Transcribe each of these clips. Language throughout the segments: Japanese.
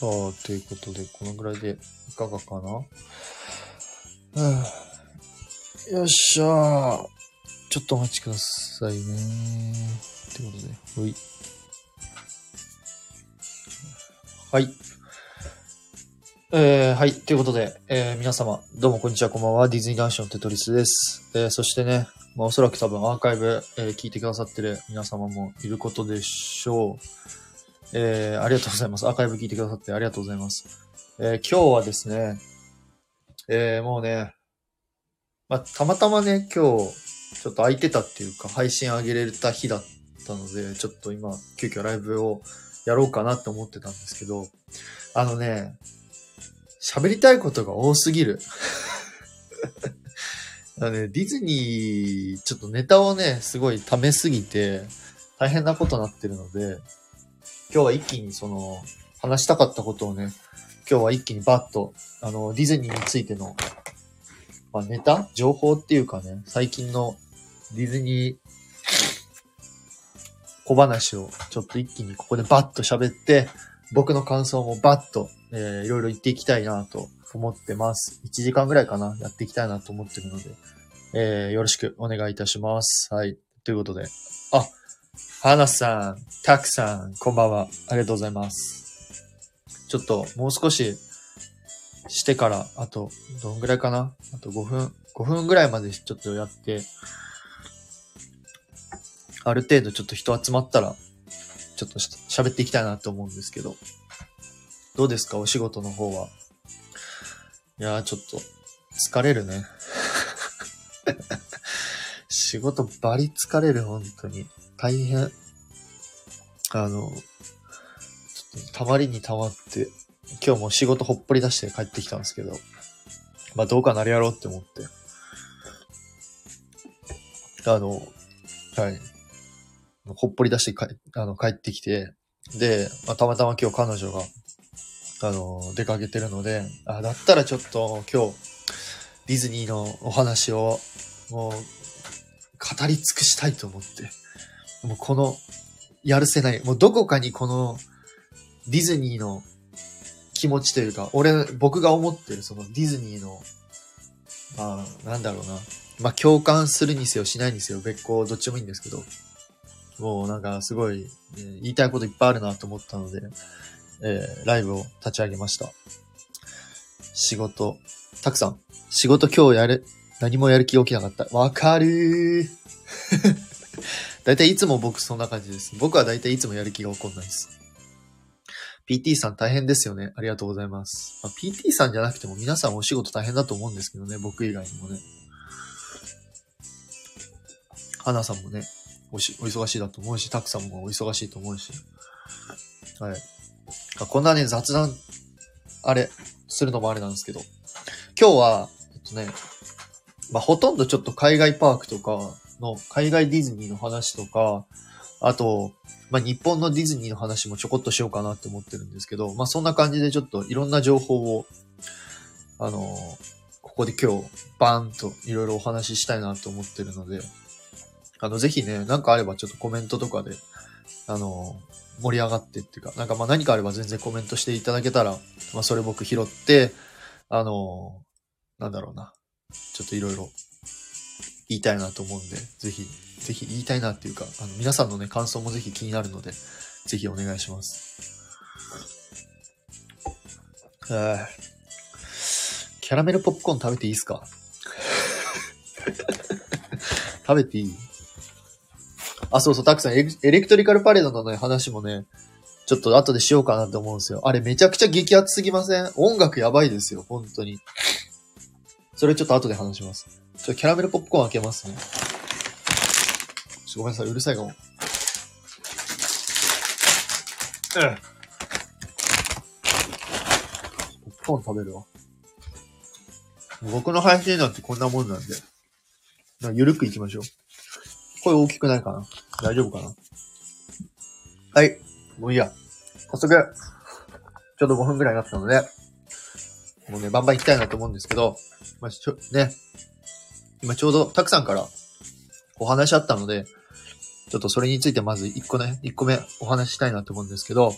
さあ、ということで、このぐらいでいかがかな？は あよっしゃ。ちょっとお待ちくださいね。ということで、ほい。はい。えー、はい。ということで、えー、皆様、どうもこんにちは、こんばんは。ディズニー男子のテトリスです。えー、そしてね、まあ、おそらく多分アーカイブ、え聞いてくださってる皆様もいることでしょう。え、ありがとうございます。アーカイブ聞いてくださってありがとうございます。え、今日はですね、え、もうね、まあ、たまたまね、今日、ちょっと空いてたっていうか、配信上げれた日だったので、ちょっと今、急遽ライブをやろうかなって思ってたんですけど、あのね、喋りたいことが多すぎる。あのね、ディズニー、ちょっとネタをね、すごい溜めすぎて、大変なことになってるので、今日は一気にその、話したかったことをね、今日は一気にバッと、あの、ディズニーについての、まあ、ネタ情報っていうかね、最近のディズニー小話をちょっと一気にここでバッと喋って、僕の感想もバッと、えー、いろいろ言っていきたいなと思ってます。1時間ぐらいかなやっていきたいなと思ってるので、えー、よろしくお願いいたします。はい。ということで、あ、花さん、たくさん、こんばんは。ありがとうございます。ちょっと、もう少ししてから、あと、どんぐらいかな？あと5分、5分ぐらいまでちょっとやって、ある程度ちょっと人集まったら、ちょっと喋っていきたいなと思うんですけど、どうですか？お仕事の方は？いやー、ちょっと、疲れるね。仕事バリ疲れる、本当に。大変。あの、ちょっとたまりにたまって、今日も仕事ほっぽり出して帰ってきたんですけど、まあどうかなるやろうって思って。あの、はい。ほっぽり出して帰あの帰ってきて、で、まあ、たまたま今日彼女が、あの、出かけてるので、あ、だったらちょっと今日、ディズニーのお話を、もう、語り尽くしたいと思って。もうこの、やるせない、もうどこかにこの、ディズニーの気持ちというか、俺、僕が思ってるそのディズニーの、まあ、なんだろうな。まあ、共感するにせよしないにせよ、別個どっちもいいんですけど、もうなんかすごい、えー言いたいこといっぱいあるなと思ったので、えーライブを立ち上げました。仕事、たくさん、仕事今日やる、何もやる気起きなかった。わかるー。だいたいいつも僕そんな感じです。僕はだいたいいつもやる気が起こんないです。PT さん大変ですよね。ありがとうございます。まあ、PT さんじゃなくても皆さんお仕事大変だと思うんですけどね。僕以外にもね。花さんもね、おし、お忙しいだと思うし、たくさんもお忙しいと思うし。はい。こんなね、雑談、あれ、するのもあれなんですけど、今日は、えっとね、まあ、ほとんどちょっと海外パークとかの、海外ディズニーの話とか、あと、まあ、日本のディズニーの話もちょこっとしようかなって思ってるんですけど、まあ、そんな感じでちょっといろんな情報を、あのここで今日、バーンといろいろお話ししたいなと思ってるので、あの、ぜひね、なんかあればちょっとコメントとかで、あの盛り上がってっていうか、なんかまあ何かあれば全然コメントしていただけたら、まあそれ僕拾って、あのなんだろうな、ちょっといろいろ言いたいなと思うんで、ぜひ、ぜひ言いたいなっていうか、あの皆さんのね、感想もぜひ気になるので、ぜひお願いします。あーキャラメルポップコーン食べていいですか？食べていい？あ、そうそう、たくさんエレクトリカルパレードのね、話もね、ちょっと後でしようかなって思うんですよ。あれめちゃくちゃ激アツすぎません？音楽やばいですよ、本当に。それちょっと後で話します。ちょ、キャラメルポップコーン開けますね。ちょごめんなさい、うるさいかも。うん。ポップコーン食べるわ。僕の配信なんてこんなもんなんで。ゆるくいきましょう。声大きくないかな？大丈夫かな？はい。もういいや。早速、ちょうど5分くらいになったので、もうね、バンバン行きたいなと思うんですけど、まあ、ちょ、ね。今ちょうどたくさんからお話あったので、ちょっとそれについてまず1個ね、1個目お話ししたいなと思うんですけど、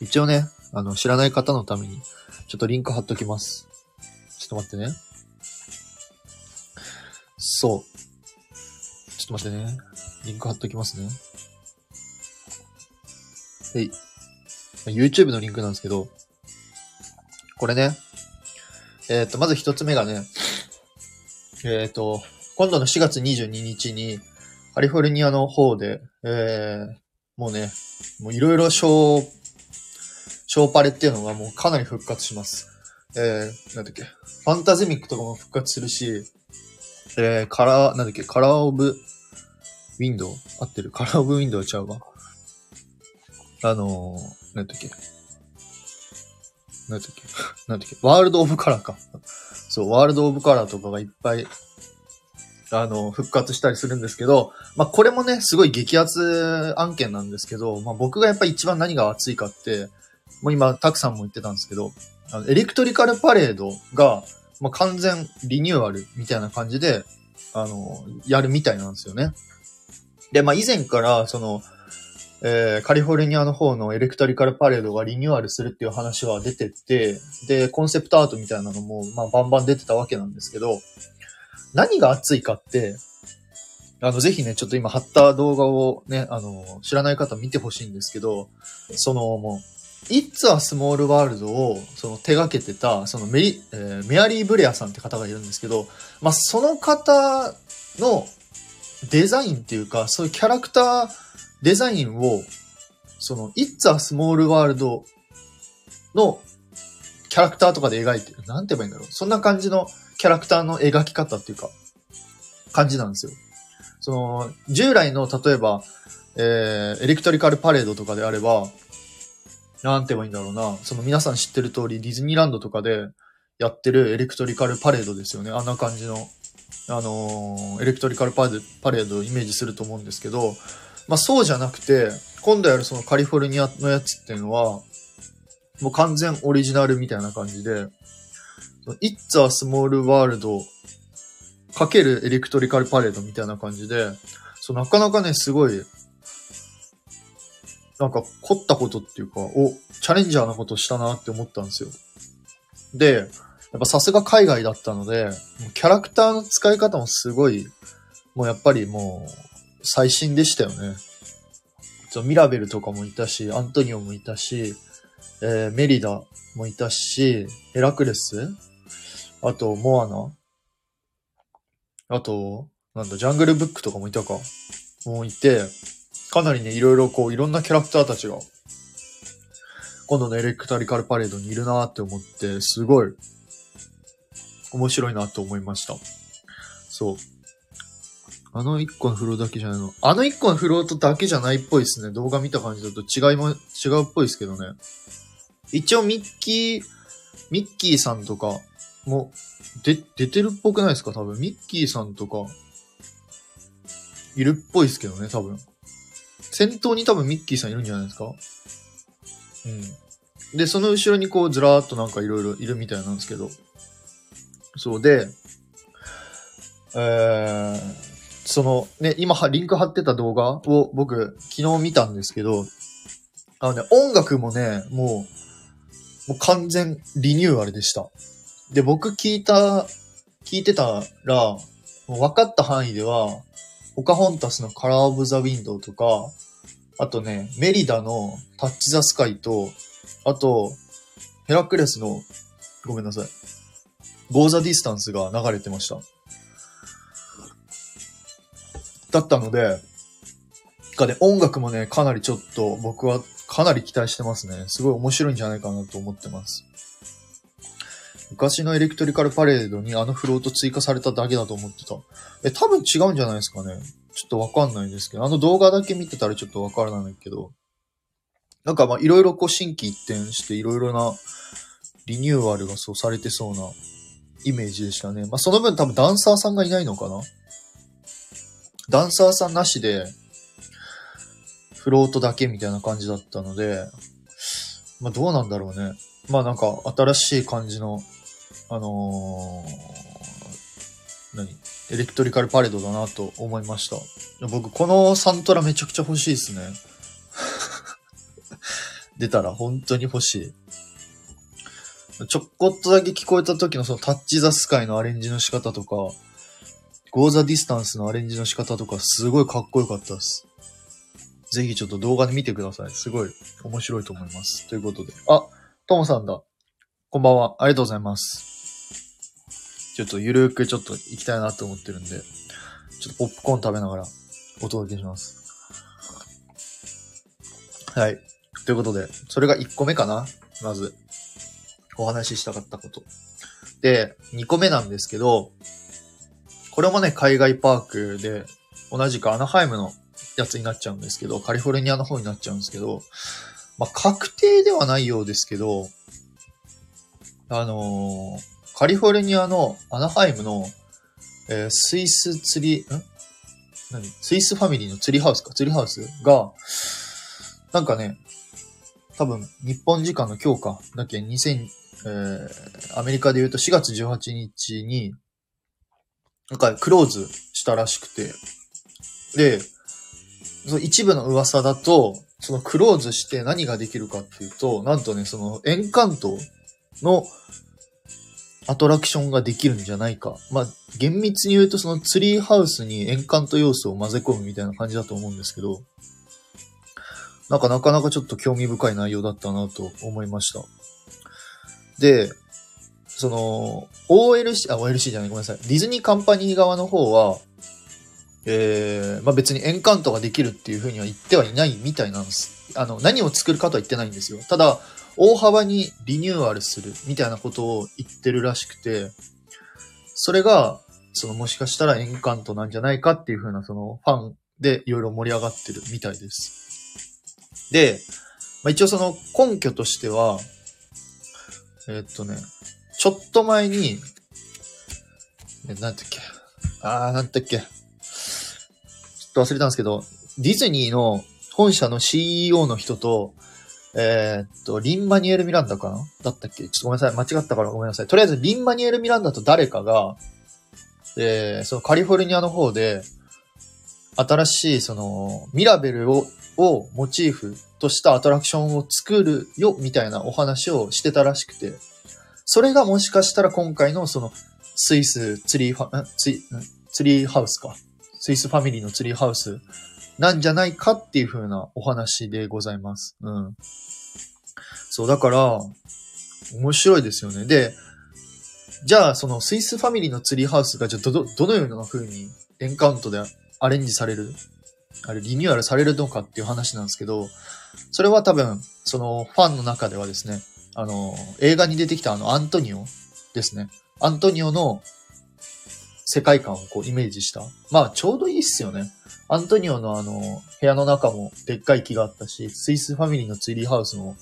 一応ね、あの、知らない方のために、ちょっとリンク貼っときます。ちょっと待ってね。そう。ちょっと待ってね。リンク貼っときますね。はい。YouTube のリンクなんですけど、これね、えっ、ー、と、まず一つ目がね、えっ、ー、と、今度の4月22日に、カリフォルニアの方で、えー、もうね、もういろいろショー、ショーパレっていうのがもうかなり復活します。えー、なんだっけ、ファンタズミックとかも復活するし、えー、カラー、なんだっけ、カラーオブ、ウィンドウ合ってる？カラーオブウィンドウちゃうわ。あのー、なんだっけ？なんだっけ？なんだっけ？ワールドオブカラーか。そう、ワールドオブカラーとかがいっぱいあの、復活したりするんですけど、まあ、これもね、すごい激アツ案件なんですけど、まあ、僕がやっぱ一番何が熱いかって、もう今、たくさんも言ってたんですけど、あのエレクトリカルパレードが、まあ、完全リニューアルみたいな感じで、あの、やるみたいなんですよね。で、まあ、以前から、その、えー、カリフォルニアの方のエレクトリカルパレードがリニューアルするっていう話は出てて、で、コンセプトアートみたいなのも、まあ、バンバン出てたわけなんですけど、何が熱いかって、あの、ぜひね、ちょっと今貼った動画をね、あの、知らない方見てほしいんですけど、その、もう、It's a Small World を、その、手掛けてた、そのメリ、えー、メアリー・ブレアさんって方がいるんですけど、まあ、その方のデザインっていうか、そういうキャラクターデザインを、その、It's a Small World のキャラクターとかで描いてる。なんて言えばいいんだろう。そんな感じのキャラクターの描き方っていうか、感じなんですよ。その、従来の、例えば、えー、エレクトリカルパレードとかであれば、なんて言えばいいんだろうな。その皆さん知ってる通り、ディズニーランドとかでやってるエレクトリカルパレードですよね。あんな感じの、あのー、エレクトリカルパレードをイメージすると思うんですけど、まあそうじゃなくて、今度やるそのカリフォルニアのやつっていうのは、もう完全オリジナルみたいな感じで、It's a Small World かけるエレクトリカルパレードみたいな感じで、そうなかなかね、すごい、なんか凝ったことっていうか、お、チャレンジャーなことしたなって思ったんですよ。で、やっぱさすが海外だったので、キャラクターの使い方もすごい、もうやっぱりもう、最新でしたよね。ミラベルとかもいたし、アントニオもいたし、えー、メリダもいたし、ヘラクレスあと、モアナあと、なんだ、ジャングルブックとかもいたか。もういて、かなりね、いろいろこう、いろんなキャラクターたちが、今度のエレクタリカルパレードにいるなって思って、すごい、面白いなと思いました。そう。あの一個のフローだけじゃないの。あの一個のフロートだけじゃないっぽいですね。動画見た感じだと違いも、違うっぽいですけどね。一応ミッキー、ミッキーさんとか、も、で、出てるっぽくないですか？多分。ミッキーさんとか、いるっぽいですけどね、多分。先頭に多分ミッキーさんいるんじゃないですか？うん。で、その後ろにこう、ずらーっとなんかいろいろいるみたいなんですけど。そうで、えー、そのね、今リンク貼ってた動画を僕昨日見たんですけど、あのね、音楽もね、もう、もう完全リニューアルでした。で、僕聞いた、聞いてたら、もう分かった範囲では、オカホンタスのカラーオブザウィンドウとか、あとね、メリダのタッチザスカイと、あと、ヘラクレスの、ごめんなさい。ゴーザディスタンスが流れてました。だったので、かね、音楽もね、かなりちょっと僕はかなり期待してますね。すごい面白いんじゃないかなと思ってます。昔のエレクトリカルパレードにあのフロート追加されただけだと思ってた。え、多分違うんじゃないですかね。ちょっとわかんないんですけど、あの動画だけ見てたらちょっとわからないけど、なんかまあいろいろこう新規一転していろいろなリニューアルがそうされてそうなイメージでしたね。まあその分多分ダンサーさんがいないのかな？ダンサーさんなしで、フロートだけみたいな感じだったので、まあどうなんだろうね。まあなんか新しい感じのあのー、何？エレクトリカルパレードだなと思いました。僕、このサントラめちゃくちゃ欲しいですね。出たら本当に欲しい。ちょこっとだけ聞こえた時のそのタッチザスカイのアレンジの仕方とか、ゴーザディスタンスのアレンジの仕方とかすごいかっこよかったです。ぜひちょっと動画で見てください。すごい面白いと思います。ということで。あ、ともさんだ。こんばんは。ありがとうございます。ちょっとゆるくちょっと行きたいなと思ってるんで、ちょっとポップコーン食べながらお届けします。はい。ということで、それが1個目かなまず、お話ししたかったこと。で、2個目なんですけど、これもね、海外パークで、同じくアナハイムのやつになっちゃうんですけど、カリフォルニアの方になっちゃうんですけど、まあ、確定ではないようですけど、あのー、カリフォルニアのアナハイムの、えー、スイスツリー、ん？何？スイスファミリーのツリーハウスか、ツリーハウスが、なんかね、多分、日本時間の今日か、だっけ、え、アメリカで言うと4月18日に、なんかクローズしたらしくて、で、その一部の噂だと、そのクローズして何ができるかっていうと、なんとね、そのエンカントのアトラクションができるんじゃないか。まあ、厳密に言うとそのツリーハウスにエンカント要素を混ぜ込むみたいな感じだと思うんですけど、なんかなかなかちょっと興味深い内容だったなと思いました。で、その、OLC、あ、OLC じゃない、ごめんなさい。ディズニーカンパニー側の方は、えー、まあ別にエンカウントができるっていうふうには言ってはいないみたいなんです。あの、何を作るかとは言ってないんですよ。ただ、大幅にリニューアルするみたいなことを言ってるらしくて、それが、そのもしかしたらエンカントなんじゃないかっていうふうなそのファンでいろいろ盛り上がってるみたいです。で、まあ、一応その根拠としては、え、っとね、ちょっと前に、え、なんだっけ。あー、なんだっけ。ちょっと忘れたんですけど、ディズニーの本社の CEO の人と、えー、っと、リン・マニュエル・ミランダかな？だったっけ？ちょっとごめんなさい。間違ったからごめんなさい。とりあえず、リン・マニュエル・ミランダと誰かが、えー、そのカリフォルニアの方で、新しい、その、ミラベルを、をモチーフとしたアトラクションを作るよ、みたいなお話をしてたらしくて、それがもしかしたら今回のその、スイスツリーファ、ツリツリーハウスか。スイスファミリーのツリーハウスなんじゃないかっていう風なお話でございます。うん。そう、だから、面白いですよね。で、じゃあ、そのスイスファミリーのツリーハウスが、じゃあ、ど、どのような風にエンカントでアレンジされる？あれ、リニューアルされるのかっていう話なんですけど、それは多分、そのファンの中ではですね、あの、映画に出てきたあの、アントニオですね。アントニオの世界観をこうイメージした。まあちょうどいいっすよね。アントニオのあの、部屋の中もでっかい木があったし、スイスファミリーのツリーハウスも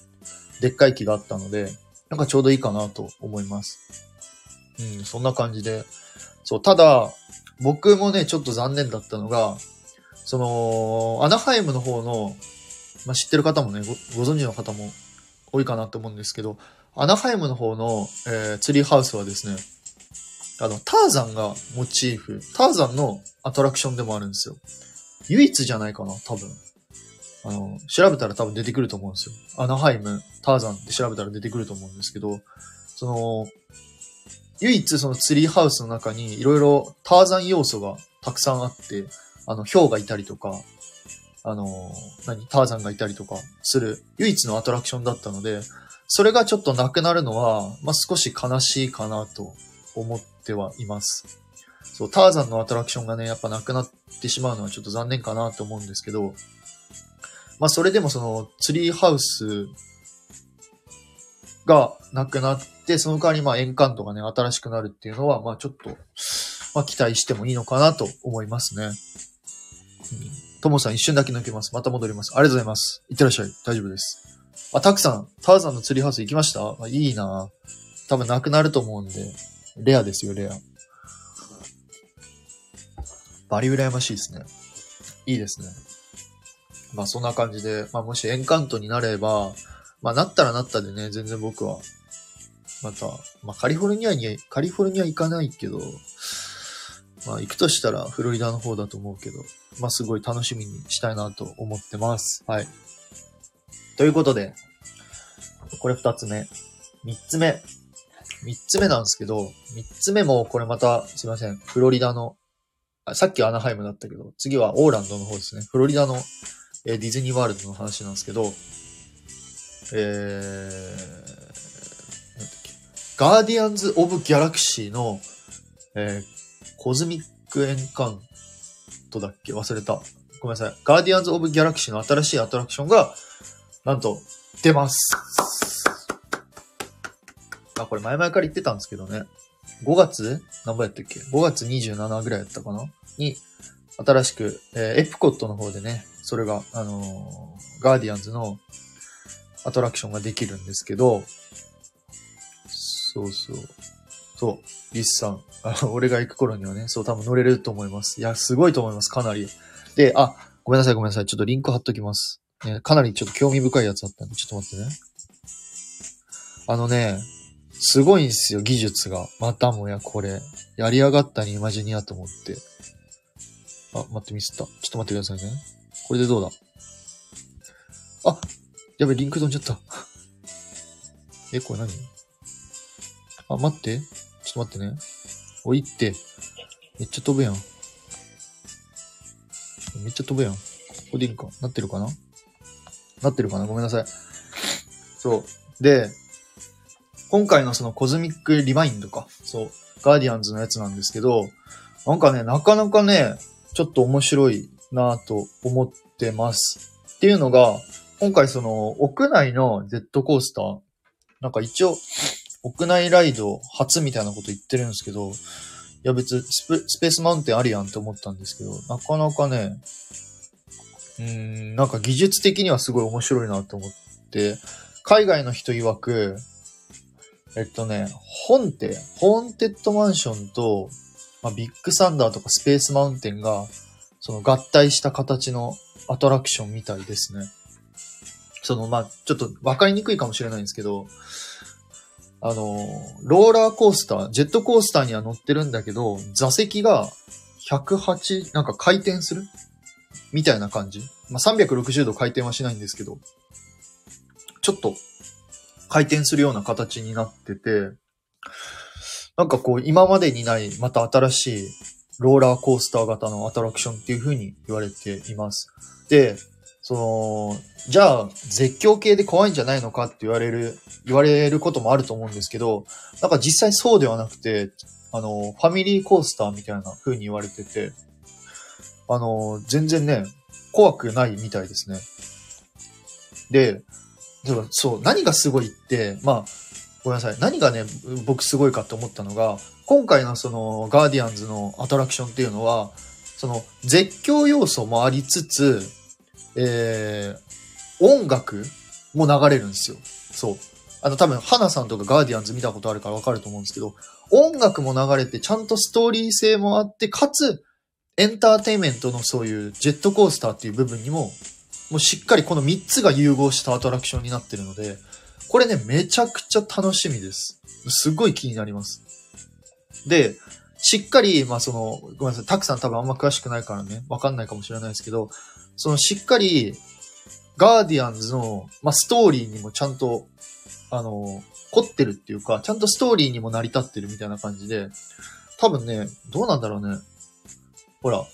でっかい木があったので、なんかちょうどいいかなと思います。うん、そんな感じで。そう、ただ、僕もね、ちょっと残念だったのが、その、アナハイムの方の、まあ、知ってる方もねご、ご存知の方も多いかなと思うんですけど、アナハイムの方の、えー、ツリーハウスはですね、あの、ターザンがモチーフ、ターザンのアトラクションでもあるんですよ。唯一じゃないかな、多分。あの、調べたら多分出てくると思うんですよ。アナハイム、ターザンって調べたら出てくると思うんですけど、その、唯一そのツリーハウスの中にいろいろターザン要素がたくさんあって、あの、ヒョウがいたりとか、あの、何、ターザンがいたりとかする唯一のアトラクションだったので、それがちょっとなくなるのは、まあ、少し悲しいかなと思ってはいます。そう、ターザンのアトラクションがね、やっぱなくなってしまうのはちょっと残念かなと思うんですけど、まあそれでもそのツリーハウスがなくなって、その代わりまあエンカントがね、新しくなるっていうのは、まあちょっと、まあ期待してもいいのかなと思いますね。うんと、も、さん一瞬だけ抜けます。また戻ります。ありがとうございます。いってらっしゃい。大丈夫です。あ、たくさん、ターザンのツリーハウス行きました？あいいな多分なくなると思うんで、レアですよ、レア。バリ羨ましいですね。いいですね。まあそんな感じで、まあもしエンカントになれば、まあなったらなったでね、全然僕は、また、まあカリフォルニアに、カリフォルニア行かないけど、まあ行くとしたらフロリダの方だと思うけど、まあすごい楽しみにしたいなと思ってます。はい。ということで、これ二つ目。三つ目。三つ目なんですけど、三つ目もこれまた、すいません、フロリダの、あさっきアナハイムだったけど、次はオーランドの方ですね。フロリダの、えディズニーワールドの話なんですけど、えー、なんだっけガーディアンズ・オブ・ギャラクシーの、えーコズミック・エンカントだっけ？忘れた。ごめんなさい。ガーディアンズ・オブ・ギャラクシーの新しいアトラクションが、なんと、出ます。あ、これ前々から言ってたんですけどね。5月？何本やったっけ ?5 月27ぐらいやったかな？に、新しく、えーエプコットの方でね、それが、あのーガーディアンズのアトラクションができるんですけど、そうそう。そう、リスさん。あ俺が行く頃にはね、そう多分乗れると思います。いや、すごいと思います、かなり。で、あ、ごめんなさい、ごめんなさい。ちょっとリンク貼っときます。ね、かなりちょっと興味深いやつあったんで、ちょっと待ってね。あのね、すごいんですよ、技術が。またもや、これ。やりやがったにイマジニアと思って。あ、待って、ミスった。ちょっと待ってくださいね。これでどうだ？あ、やべ、リンク飛んじゃった。え、これ何？あ、待って。ちょっと待ってね。おいって。めっちゃ飛ぶやん。めっちゃ飛ぶやん。ここでいいんかなってるかな？なってるかな？ごめんなさい。そう。で、今回のそのコズミックリマインドか。そう。ガーディアンズのやつなんですけど、なんかね、なかなかね、ちょっと面白いなぁと思ってます。っていうのが、今回その屋内のジェットコースター、なんか一応、屋内ライド初みたいなこと言ってるんですけど、いや別スペ、ースマウンテンありやんって思ったんですけど、なかなかね、うん、なんか技術的にはすごい面白いなと思って、海外の人曰く、えっとね、ホンテ、ホーンテッドマンションと、まあ、ビッグサンダーとかスペースマウンテンが、その合体した形のアトラクションみたいですね。その、まあ、ちょっとわかりにくいかもしれないんですけど、あの、ローラーコースター、ジェットコースターには乗ってるんだけど、座席が108、なんか回転する？みたいな感じ。まあ、360度回転はしないんですけど、ちょっと回転するような形になってて、なんかこう、今までにない、また新しいローラーコースター型のアトラクションっていう風に言われています。で、その、じゃあ、絶叫系で怖いんじゃないのかって言われる、言われることもあると思うんですけど、なんか実際そうではなくて、あの、ファミリーコースターみたいな風に言われてて、あの、全然ね、怖くないみたいですね。で、でもそう、何がすごいって、まあ、ごめんなさい。何がね、僕すごいかって思ったのが、今回のその、ガーディアンズのアトラクションっていうのは、その、絶叫要素もありつつ、えー、音楽も流れるんですよ。そう。あの、多分、花さんとかガーディアンズ見たことあるからわかると思うんですけど、音楽も流れて、ちゃんとストーリー性もあって、かつ、エンターテインメントのそういうジェットコースターっていう部分にも、もうしっかりこの3つが融合したアトラクションになってるので、これね、めちゃくちゃ楽しみです。すっごい気になります。で、しっかり、まあその、ごめんなさい、たくさん多分あんま詳しくないからね、わかんないかもしれないですけど、そのしっかり、ガーディアンズの、まあストーリーにもちゃんと、あの、凝ってるっていうか、ちゃんとストーリーにも成り立ってるみたいな感じで、多分ね、どうなんだろうね。ほら、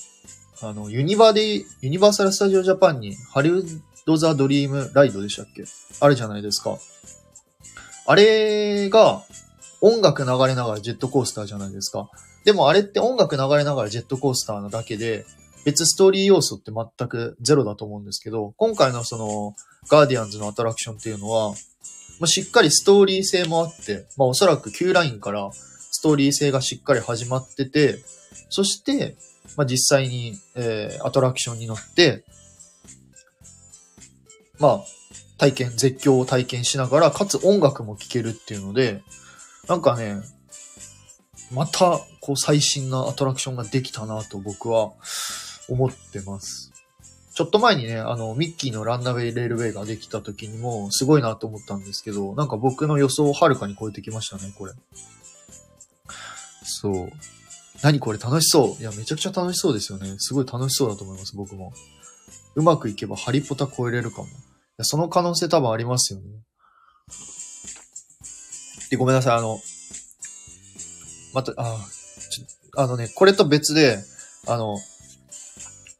あの、ユニバで、ユニバーサル・スタジオ・ジャパンに、ハリウッド・ザ・ドリーム・ライドでしたっけ？あるじゃないですか。あれが、音楽流れながらジェットコースターじゃないですか。でもあれって音楽流れながらジェットコースターなだけで、別ストーリー要素って全くゼロだと思うんですけど、今回のその、ガーディアンズのアトラクションっていうのは、まあ、しっかりストーリー性もあって、まあおそらく Q ラインからストーリー性がしっかり始まってて、そして、まあ実際に、えー、アトラクションに乗って、まあ、体験、絶叫を体験しながら、かつ音楽も聴けるっていうので、なんかね、また、こう、最新なアトラクションができたなと僕は思ってます。ちょっと前にね、あの、ミッキーのランナウェイレールウェイができた時にも、すごいなと思ったんですけど、なんか僕の予想をはるかに超えてきましたね、これ。そう。何これ楽しそう。いや、めちゃくちゃ楽しそうですよね。すごい楽しそうだと思います、僕も。うまくいけばハリポタ超えれるかも。いやその可能性多分ありますよね。で、ごめんなさい、あの、また、あ、あのね、これと別で、あの、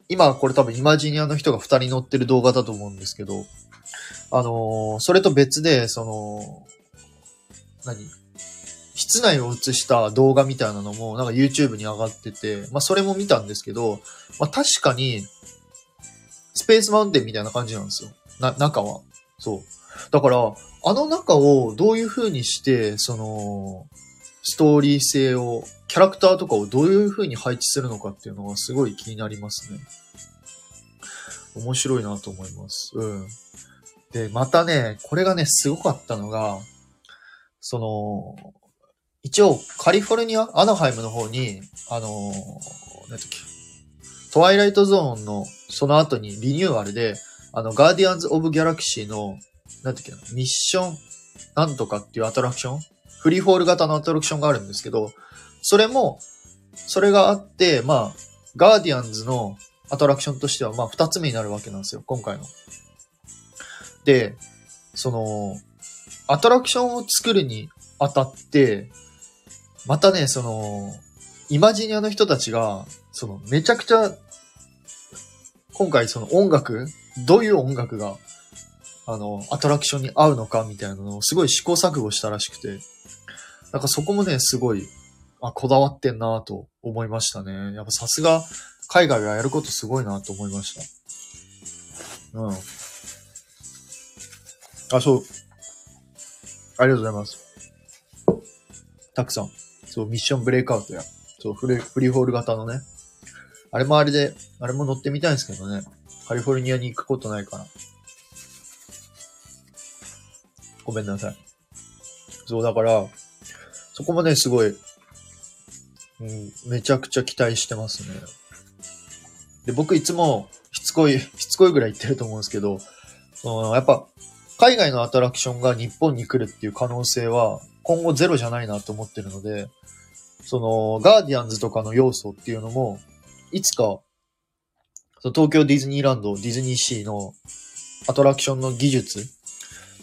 今これ多分イマジニアの人が二人乗ってる動画だと思うんですけど、あのーそれと別で、その、何？室内を映した動画みたいなのも、なんか YouTube に上がってて、まあそれも見たんですけど、まあ確かに、スペースマウンテンみたいな感じなんですよ。な、中は。そう。だから、あの中をどういう風にして、その、ストーリー性を、キャラクターとかをどういう風に配置するのかっていうのがすごい気になりますね。面白いなと思います。うん。で、またね、これがね、すごかったのが、その、一応、カリフォルニア、アナハイムの方に、あのー、なんだっけ、トワイライトゾーンの、その後にリニューアルで、あの、ガーディアンズ・オブ・ギャラクシーの、なんだっけ、ミッション、なんとかっていうアトラクションフリーフォール型のアトラクションがあるんですけど、それも、それがあって、まあ、ガーディアンズのアトラクションとしては、まあ、二つ目になるわけなんですよ、今回の。で、その、アトラクションを作るにあたって、またね、その、イマジニアの人たちが、その、めちゃくちゃ、今回その音楽、どういう音楽が、あの、アトラクションに合うのかみたいなのをすごい試行錯誤したらしくて、なんかそこもね、すごい、あ、こだわってんなと思いましたね。やっぱさすが、海外がやることすごいなと思いました。うん。あ、そう。ありがとうございます。たくさん。そう、ミッションブレイクアウトや。そう、フリフリーフォール型のね。あれもあれで、あれも乗ってみたいんですけどね。カリフォルニアに行くことないから。ごめんなさい。そう、だから、そこもね、すごい、うん、めちゃくちゃ期待してますね。で、僕いつも、しつこい、しつこいぐらい言ってると思うんですけど、そのやっぱ、海外のアトラクションが日本に来るっていう可能性は、今後ゼロじゃないなと思ってるので、その、ガーディアンズとかの要素っていうのも、いつか、その東京ディズニーランド、ディズニーシーのアトラクションの技術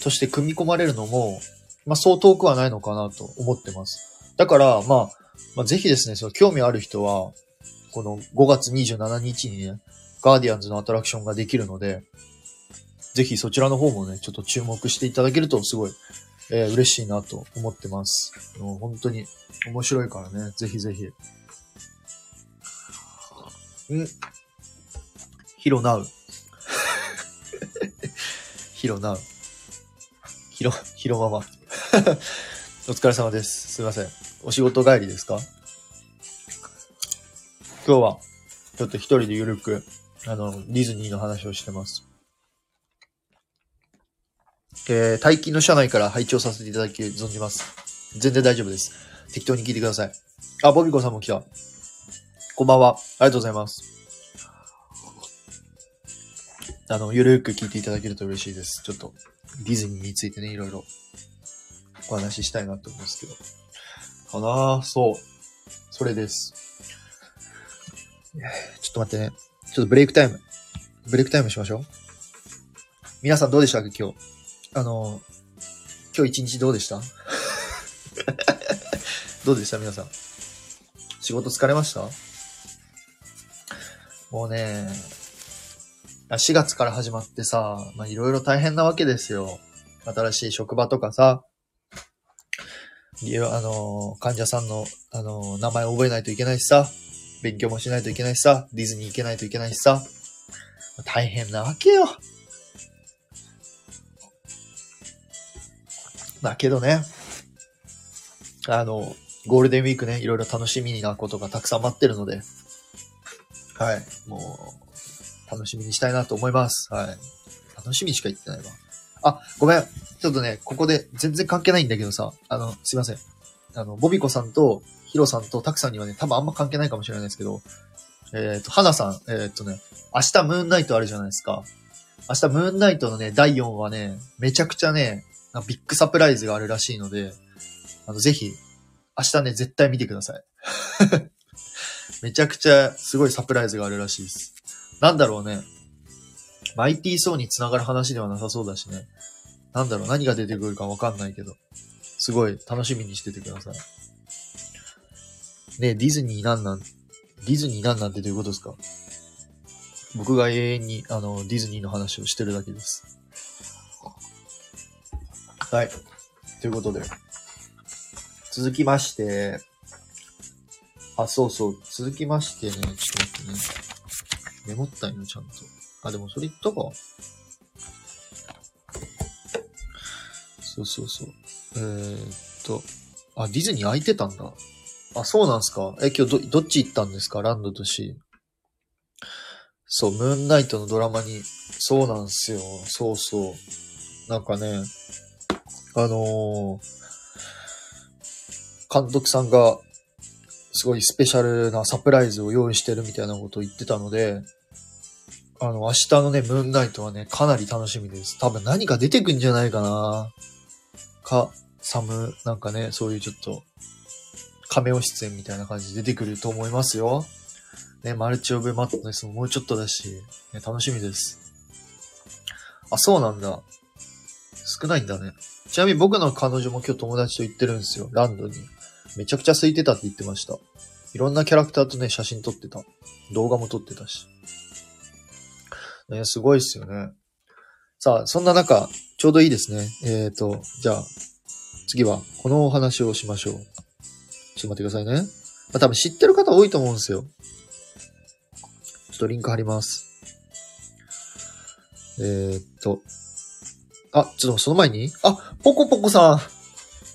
として組み込まれるのも、まあ、そう遠くはないのかなと思ってます。だから、まあ、まあ、ぜひですね、その興味ある人は、この5月27日にね、ガーディアンズのアトラクションができるので、ぜひそちらの方もね、ちょっと注目していただけるとすごい、えー嬉しいなと思ってます。もう本当に面白いからね、ぜひぜひ。ん？ヒロナウ。ヒロナウ。ヒロ、ヒロママ。お疲れ様です。すいません。お仕事帰りですか？今日は、ちょっと一人でゆるく、あの、ディズニーの話をしてます。えー、待機の車内から配置をさせていただき存じます。全然大丈夫です。適当に聞いてください。あ、ボビコさんも来た。こんばんは。ありがとうございます。あの、ゆるく聞いていただけると嬉しいです。ちょっと、ディズニーについてね、いろいろお話ししたいなと思うんですけど。かなぁ、そう。それです。ちょっと待ってね。ちょっとブレイクタイム。ブレイクタイムしましょう。皆さんどうでしたか今日？あの、今日一日どうでした？どうでした？皆さん。仕事疲れました？もうね、4月から始まってさ、まあいろいろ大変なわけですよ。新しい職場とかさ、あの、患者さんの、あの、名前を覚えないといけないしさ、勉強もしないといけないしさ、ディズニー行けないといけないしさ、大変なわけよ。だけどね、あの、ゴールデンウィークね、いろいろ楽しみなことがたくさん待ってるので、はい、もう、楽しみにしたいなと思います。はい。楽しみしか言ってないわ。あ、ごめん。ちょっとね、ここで全然関係ないんだけどさ、あの、すいません。あの、ボビコさんとヒロさんとタクさんにはね、多分あんま関係ないかもしれないですけど、えっ、と、花さん、えっ、とね、明日ムーンナイトあるじゃないですか。明日ムーンナイトのね、第4話ね、めちゃくちゃね、ビッグサプライズがあるらしいので、あの、ぜひ、明日ね、絶対見てください。めちゃくちゃすごいサプライズがあるらしいです。なんだろうね。マイティーソーに繋がる話ではなさそうだしね。なんだろう、何が出てくるかわかんないけど。すごい楽しみにしててください。ねえディズニーなんなん、ディズニーなんなんてどういうことですか？僕が永遠に、あの、ディズニーの話をしてるだけです。はい。ということで。続きまして、あ、そうそう。続きましてね、ちょっと待ってね。メモったんよ、ちゃんと。あ、でもそれ言ったか。そうそうそう。えー、っと、あ、ディズニー空いてたんだ。あ、そうなんすか。え、今日ど、どっち行ったんですか？ランドとシー。そう、ムーンナイトのドラマに、そうなんすよ。そうそう。なんかね、あのー監督さんが、すごいスペシャルなサプライズを用意してるみたいなことを言ってたので、あの、明日のね、ムーンナイトはね、かなり楽しみです。多分何か出てくんじゃないかなか、サム、なんかね、そういうちょっと、カメオ出演みたいな感じで出てくると思いますよ。ね、マルチオブマットネスももうちょっとだし、ね、楽しみです。あ、そうなんだ。少ないんだね。ちなみに僕の彼女も今日友達と行ってるんですよ。ランドに。めちゃくちゃ空いてたって言ってました。いろんなキャラクターとね、写真撮ってた。動画も撮ってたし。ね、すごいっすよね。さあ、そんな中、ちょうどいいですね。えーと、じゃあ、次は、このお話をしましょう。ちょっと待ってくださいね。まあ、多分知ってる方多いと思うんですよ。ちょっとリンク貼ります。えーっと、あ、ちょっとその前に？あ、ポコポコさん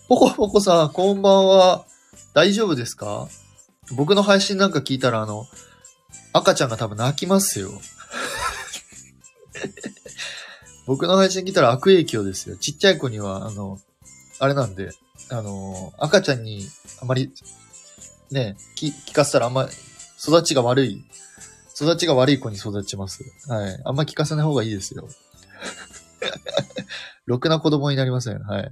ポコポコさん、こんばんは。大丈夫ですか？僕の配信なんか聞いたら、あの、赤ちゃんが多分泣きますよ。僕の配信聞いたら悪影響ですよ。ちっちゃい子には、あの、あれなんで、あの、赤ちゃんにあまり、ね、聞かせたらあんま、育ちが悪い、育ちが悪い子に育ちます。はい。あんま聞かせない方がいいですよ。ろくな子供になりません。はい。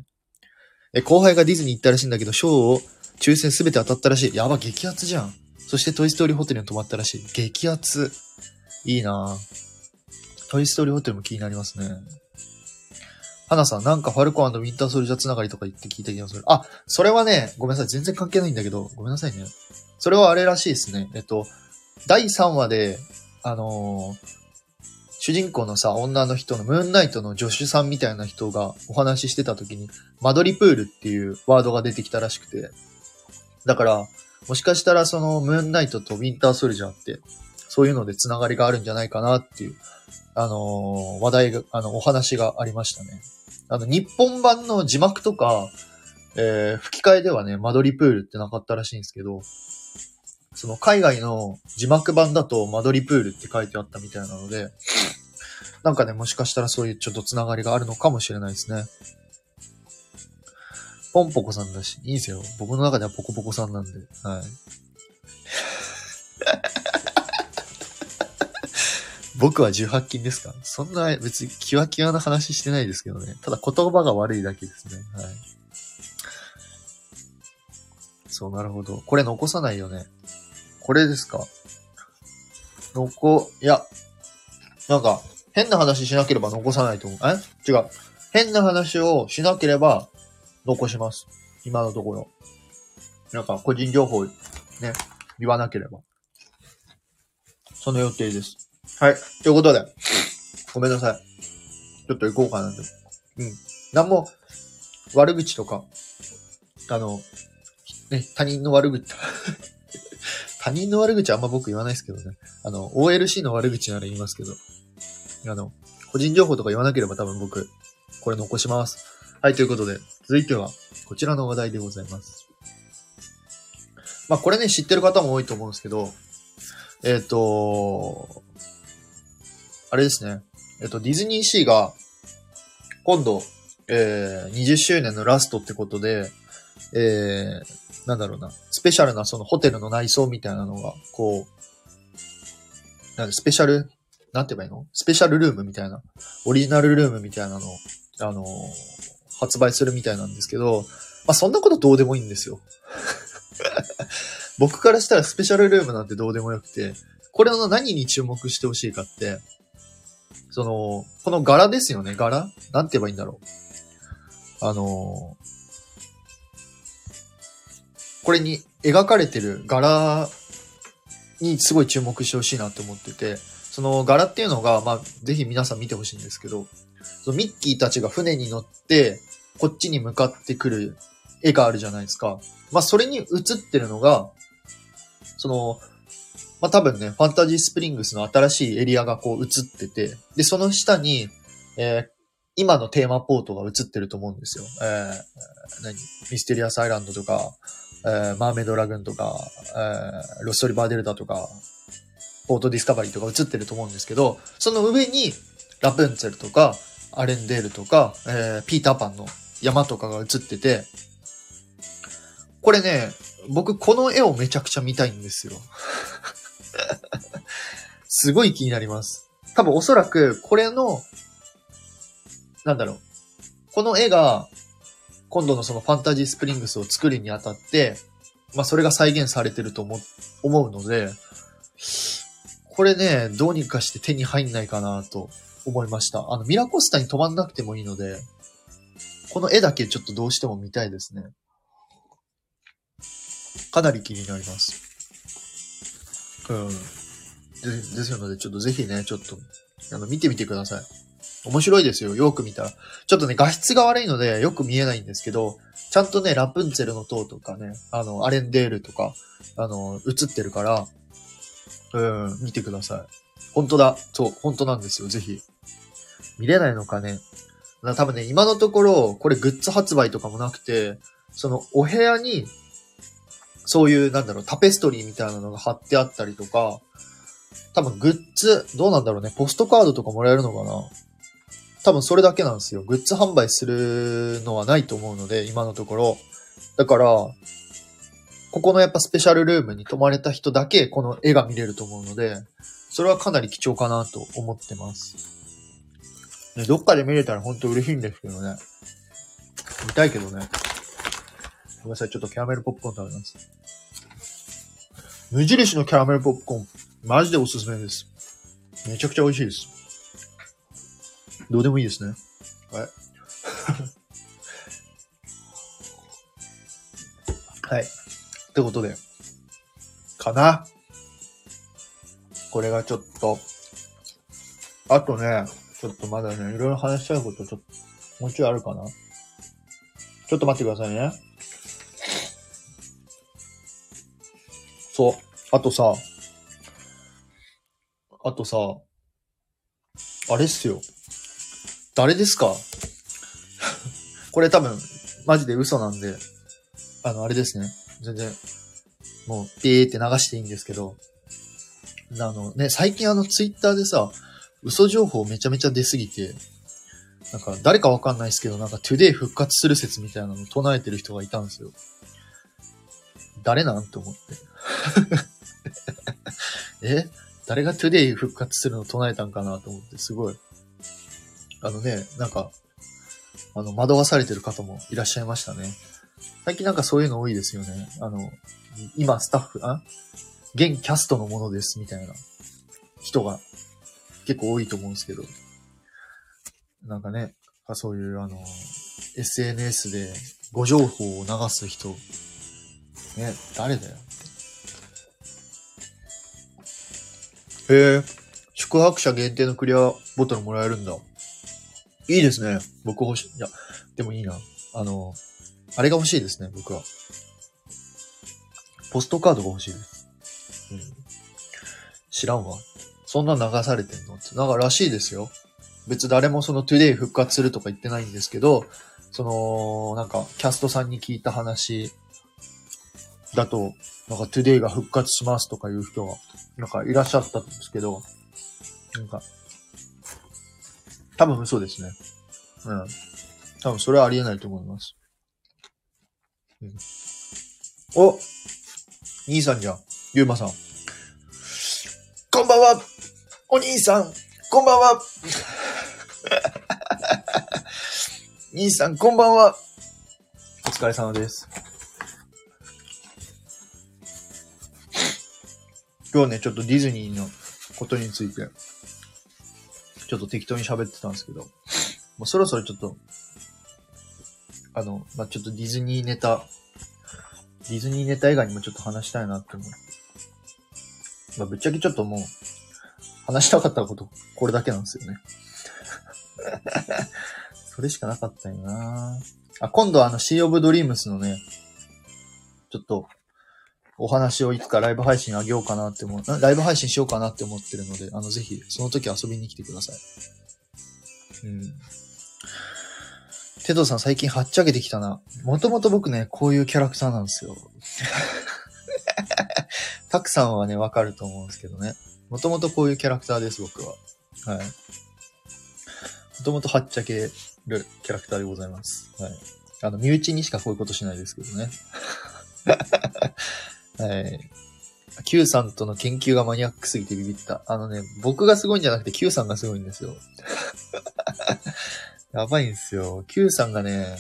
え、後輩がディズニー行ったらしいんだけど、賞を抽選すべて当たったらしい。やば、激アツじゃん。そしてトイストーリーホテルに泊まったらしい。激アツ。いいなぁ。トイストーリーホテルも気になりますね。花さん、なんかファルコンウィンターソルジャーつながりとか言って聞いた気がする。あ、それはね、ごめんなさい。全然関係ないんだけど、ごめんなさいね。それはあれらしいですね。えっと、第3話で、あのー主人公のさ、女の人のムーンナイトの助手さんみたいな人がお話ししてた時に、マドリプールっていうワードが出てきたらしくて。だから、もしかしたらそのムーンナイトとウィンターソルジャーって、そういうのでつながりがあるんじゃないかなっていう、あのー話題が、あの、お話がありましたね。あの、日本版の字幕とか、えー吹き替えではね、マドリプールってなかったらしいんですけど、その海外の字幕版だとマドリプールって書いてあったみたいなので、なんかね、もしかしたらそういうちょっとつながりがあるのかもしれないですね。ポンポコさんだし、いいですよ。僕の中ではポコポコさんなんで。はい。僕は18金ですか？そんな別にキワキワな話してないですけどね。ただ言葉が悪いだけですね。はい。そう、なるほど。これ残さないよね。これですか？残、いや、なんか、変な話しなければ残さないと思う。え？違う。変な話をしなければ残します。今のところ。なんか、個人情報、ね、言わなければ。その予定です。はい。ということで、ごめんなさい。ちょっと行こうかなと。うん。なんも、悪口とか、あの、ね、他人の悪口、他人の悪口あんま僕言わないですけどね。あの、OLC の悪口なら言いますけど、あの、個人情報とか言わなければ多分僕、これ残します。はい、ということで、続いては、こちらの話題でございます。まあ、これね、知ってる方も多いと思うんですけど、えっ、と、あれですね。えっ、と、ディズニーシーが、今度、えー、20周年のラストってことで、えー、なんだろうな、スペシャルなそのホテルの内装みたいなのが、こう、なんでスペシャル、なんて言えばいいの？スペシャルルームみたいな、オリジナルルームみたいなのを、あのー発売するみたいなんですけど、まあ、そんなことどうでもいいんですよ。僕からしたらスペシャルルームなんてどうでもよくて、これの何に注目してほしいかって、その、この柄ですよね、柄？なんて言えばいいんだろう。あのーこれに描かれてる柄にすごい注目してほしいなって思ってて、その柄っていうのが、まあ、ぜひ皆さん見てほしいんですけど、そのミッキーたちが船に乗って、こっちに向かってくる絵があるじゃないですか。まあ、それに映ってるのが、その、まあ、多分ね、ファンタジースプリングスの新しいエリアがこう映ってて、で、その下に、えー今のテーマポートが映ってると思うんですよ。えー何？ミステリアスアイランドとか、えマーメイドラグーンとか、えロストリバーデルタとか、ポートディスカバリーとか映ってると思うんですけど、その上にラプンツェルとか、アレンデールとか、えーピーターパンの山とかが映ってて、これね、僕この絵をめちゃくちゃ見たいんですよ。すごい気になります。多分おそらくこれの、なんだろう。この絵が今度のそのファンタジースプリングスを作るにあたって、まあそれが再現されてると思う思うので、これね、どうにかして手に入んないかなと思いました。あの、ミラコスタに止まんなくてもいいので、この絵だけちょっとどうしても見たいですね。かなり気になります。うん。でですので、ちょっとぜひね、ちょっと、あの、見てみてください。面白いですよ。よく見たら。ちょっとね、画質が悪いので、よく見えないんですけど、ちゃんとね、ラプンツェルの塔とかね、あの、アレンデールとか、あの、映ってるから、うん、見てください。本当だ。そう、本当なんですよ。ぜひ。見れないのかね。な多分ね、今のところ、これグッズ発売とかもなくて、その、お部屋に、そういう、なんだろう、タペストリーみたいなのが貼ってあったりとか、多分グッズ、どうなんだろうね、ポストカードとかもらえるのかな多分それだけなんですよ。グッズ販売するのはないと思うので、今のところ。だから、ここのやっぱスペシャルルームに泊まれた人だけこの絵が見れると思うので、それはかなり貴重かなと思ってます。ね、どっかで見れたら本当嬉しいんですけどね。見たいけどね。ごめんなさい、ちょっとキャラメルポップコーン食べます。無印のキャラメルポップコーン、マジでおすすめです。めちゃくちゃ美味しいです。どうでもいいですね。はい。はい。ってことで、かな。これがちょっと、あとね、ちょっとまだね、いろいろ話したいことちょっと、もうちょいあるかな。ちょっと待ってくださいね。そう。あとさ、あとさ、あれっすよ。誰ですか？これ多分、マジで嘘なんで、あの、あれですね。全然、もう、ピーって流していいんですけど、あのね、最近あの、ツイッターでさ、嘘情報めちゃめちゃ出すぎて、なんか、誰かわかんないですけど、なんか、トゥデイ復活する説みたいなの唱えてる人がいたんですよ。誰なんて思って。え？誰がトゥデイ復活するの唱えたんかなと思って、すごい。あのね、なんか、あの、惑わされてる方もいらっしゃいましたね。最近なんかそういうの多いですよね。あの、今スタッフ、あ？現キャストのものですみたいな人が結構多いと思うんですけど。なんかね、そういうあの、SNS でご情報を流す人、ね、誰だよ。へえ、宿泊者限定のクリアボトルもらえるんだ。いいですね。僕欲しい。いや、でもいいな。あの、あれが欲しいですね、僕は。ポストカードが欲しいです。うん。知らんわ。そんな流されてんのって。なんからしいですよ。別誰もそのトゥデイ復活するとか言ってないんですけど、その、なんか、キャストさんに聞いた話だと、なんかトゥデイが復活しますとかいう人が、なんかいらっしゃったんですけど、なんか、多分嘘ですね。うん。多分それはありえないと思います。うん、お兄さんじゃん。ゆうまさん。こんばんはお兄さんこんばんは 兄さんこんばんはお疲れ様です。今日ね、ちょっとディズニーのことについて、ちょっと適当に喋ってたんですけど、もうそろそろちょっと、あの、まあ、ちょっとディズニーネタ、ディズニーネタ以外にもちょっと話したいなって思う。まあ、ぶっちゃけちょっともう、話したかったこと、これだけなんですよね。それしかなかったよなあ、今度あの、シーオブドリームスのね、ちょっと、お話をいつかライブ配信あげようかなって思う、ライブ配信しようかなって思ってるので、あの、ぜひ、その時遊びに来てください。うん。テドさん最近はっちゃけてきたな。もともと僕ね、こういうキャラクターなんですよ。たくさんはね、わかると思うんですけどね。もともとこういうキャラクターです、僕は。はい。もともとはっちゃけるキャラクターでございます。はい。あの、身内にしかこういうことしないですけどね。はい。Q さんとの研究がマニアックすぎてビビった。あのね、僕がすごいんじゃなくて Q さんがすごいんですよ。やばいんですよ。Q さんがね、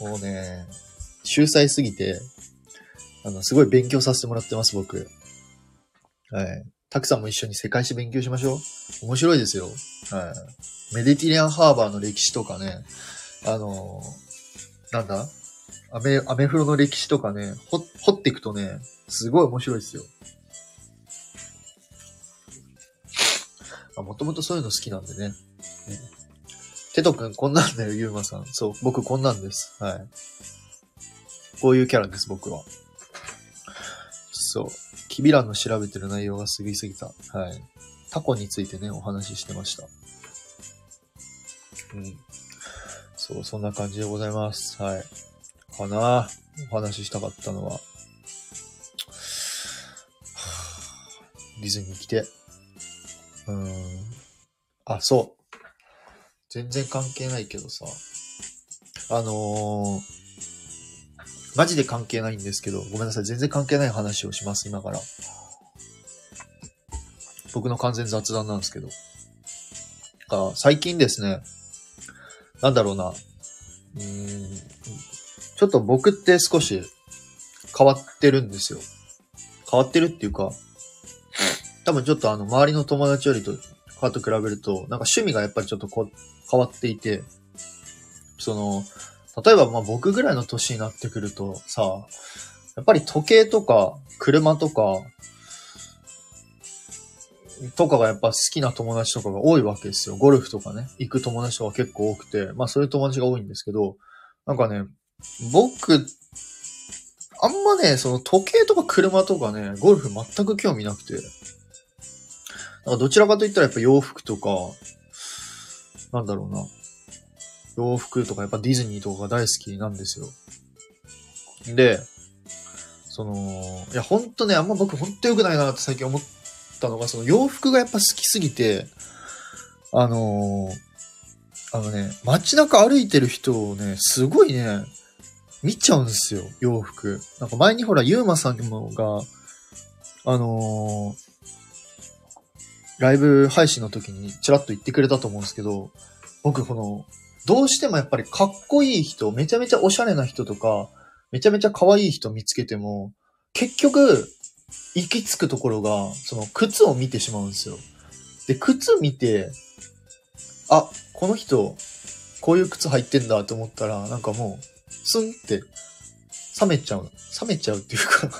もうね、秀才すぎて、あの、すごい勉強させてもらってます、僕。はい。たくさんも一緒に世界史勉強しましょう。面白いですよ。はい。メディティリアンハーバーの歴史とかね、あのなんだ？アメ、アメフロの歴史とかね、ほ、掘っていくとね、すごい面白いですよ。もともとそういうの好きなんでね。テト君こんなんだよ、ゆうまさん。そう、僕こんなんです。はい。こういうキャラです、僕は。そう。キビランの調べてる内容が過ぎすぎた。はい。タコについてね、お話ししてました。うん。そう、そんな感じでございます。はい。かなお話ししたかったのは。ディズニー来て。うーん。あ、そう。全然関係ないけどさ。あのー、マジで関係ないんですけど、ごめんなさい。全然関係ない話をします、今から。僕の完全雑談なんですけど。あ最近ですね、なんだろうな。うん、ちょっと僕って少し変わってるんですよ。変わってるっていうか、多分ちょっとあの、周りの友達よりと、かと比べると、なんか趣味がやっぱりちょっとこ変わっていて、その、例えばまあ僕ぐらいの年になってくるとさ、やっぱり時計とか車とか、とかがやっぱ好きな友達とかが多いわけですよ。ゴルフとかね、行く友達とか結構多くて、まあそういう友達が多いんですけど、なんかね、僕、あんまね、その時計とか車とかね、ゴルフ全く興味なくて。なんかどちらかといったらやっぱ洋服とか、なんだろうな。洋服とかやっぱディズニーとかが大好きなんですよ。で、その、いやほんとね、あんま僕ほんと良くないなって最近思ったのが、その洋服がやっぱ好きすぎて、あのー、あのね、街中歩いてる人をね、すごいね、見ちゃうんですよ、洋服。なんか前にほら、ゆうまさんもが、あのー、ライブ配信の時にちらっと言ってくれたと思うんですけど、僕この、どうしてもやっぱりかっこいい人、めちゃめちゃおしゃれな人とか、めちゃめちゃ可愛い人見つけても、結局、行き着くところが、その靴を見てしまうんですよ。で、靴見て、あ、この人、こういう靴履いてんだと思ったら、なんかもう、スンって、冷めちゃう。冷めちゃうっていうか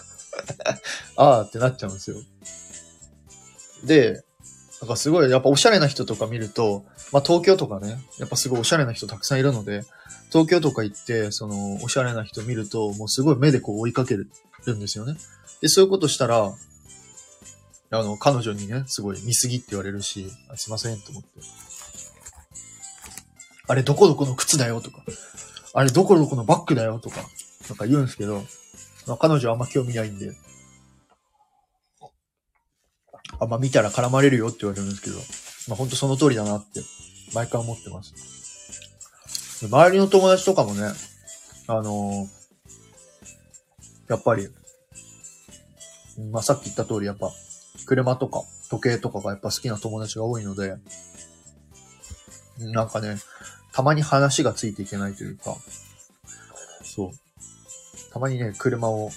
あーってなっちゃうんですよ。で、なんかすごい、やっぱおしゃれな人とか見ると、まあ東京とかね、やっぱすごいおしゃれな人たくさんいるので、東京とか行って、その、おしゃれな人見ると、もうすごい目でこう追いかけるんですよね。で、そういうことしたら、あの、彼女にね、すごい見すぎって言われるし、あすいませんと思って。あれ、どこどこの靴だよとか、あれどこどこのバッグだよとか、なんか言うんですけど、まあ、彼女はあんま興味ないんで、あんま見たら絡まれるよって言われるんですけど、まあほんとその通りだなって毎回思ってます。周りの友達とかもね、あのー、やっぱり、まあさっき言った通りやっぱ、車とか時計とかがやっぱ好きな友達が多いので、なんかね、たまに話がついていけないというか、そう。たまにね、車を、